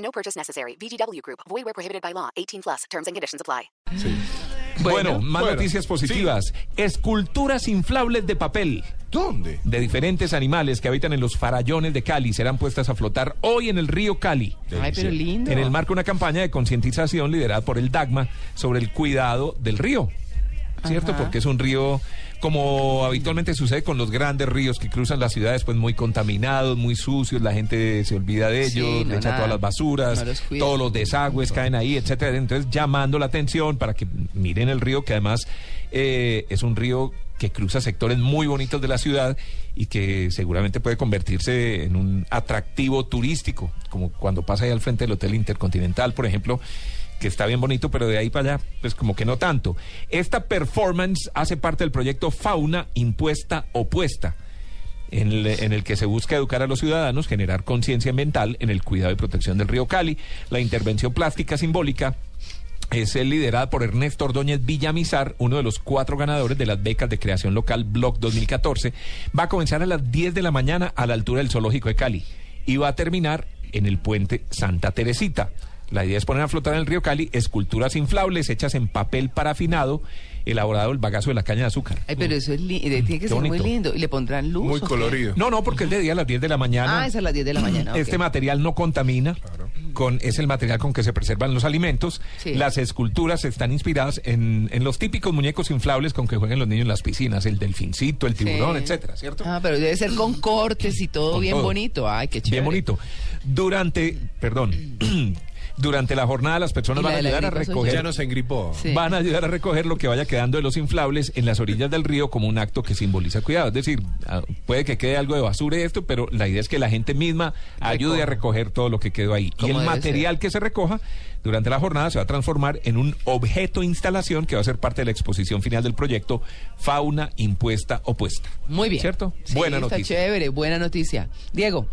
No purchase necessary. VGW Group. Void where prohibited by law. 18 plus. Terms and conditions apply. Bueno, más bueno, noticias positivas. Esculturas inflables de papel ¿Dónde? de diferentes animales que habitan en los farallones de Cali serán puestas a flotar hoy en el río Cali. Ay, pero lindo. En el marco de una campaña de concientización liderada por el DAGMA sobre el cuidado del río. ¿Cierto? Ajá. Porque es un río, como habitualmente sucede con los grandes ríos que cruzan las ciudades, pues muy contaminados, muy sucios, la gente se olvida de Sí, ellos, no, le echa nada. todas las basuras, No los cuida. todos los desagües caen ahí, etcétera. Entonces, llamando la atención para que miren el río, que además eh, es un río que cruza sectores muy bonitos de la ciudad y que seguramente puede convertirse en un atractivo turístico, como cuando pasa ahí al frente del Hotel Intercontinental, por ejemplo, que está bien bonito, pero de ahí para allá, pues como que no tanto. Esta performance hace parte del proyecto Fauna Impuesta Opuesta en el, en el que se busca educar a los ciudadanos, generar conciencia ambiental en el cuidado y protección del río Cali. La intervención plástica simbólica es eh, liderada por Ernesto Ordóñez Villamizar, uno de los cuatro ganadores de las becas de creación local Blog 2014. Va a comenzar a las 10 de la mañana a la altura del Zoológico de Cali y va a terminar en el puente Santa Teresita. La idea es poner a flotar en el río Cali esculturas inflables hechas en papel parafinado, elaborado el bagazo de la caña de azúcar. Ay, pero eso es li- tiene que ser muy lindo. ¿Y le pondrán luz? Muy o qué? colorido. No, no, porque es de día a las 10 de la mañana. Ah, es a las 10 de la mañana. ok. Este material no contamina, con, es el material con que se preservan los alimentos. Sí. Las esculturas están inspiradas en, en los típicos muñecos inflables con que juegan los niños en las piscinas, el delfincito, el tiburón, Sí. etcétera, ¿cierto? Ah, pero debe ser con cortes y todo Con bien todo. bonito. Ay, qué chévere. Bien bonito. Durante, perdón, durante la jornada las personas ¿Y la van a ayudar a recoger Ya nos engripó. Sí. van a ayudar a recoger lo que vaya quedando de los inflables en las orillas del río como un acto que simboliza cuidado. Es decir, ah, puede que quede algo de basura y esto, pero la idea es que la gente misma ayude a recoger todo lo que quedó ahí. Y el material que se recoja durante la jornada se va a transformar en un objeto instalación que va a ser parte de la exposición final del proyecto Fauna Impuesta Opuesta. Muy bien. ¿Cierto? Sí, Buena está noticia. chévere, buena noticia. Diego.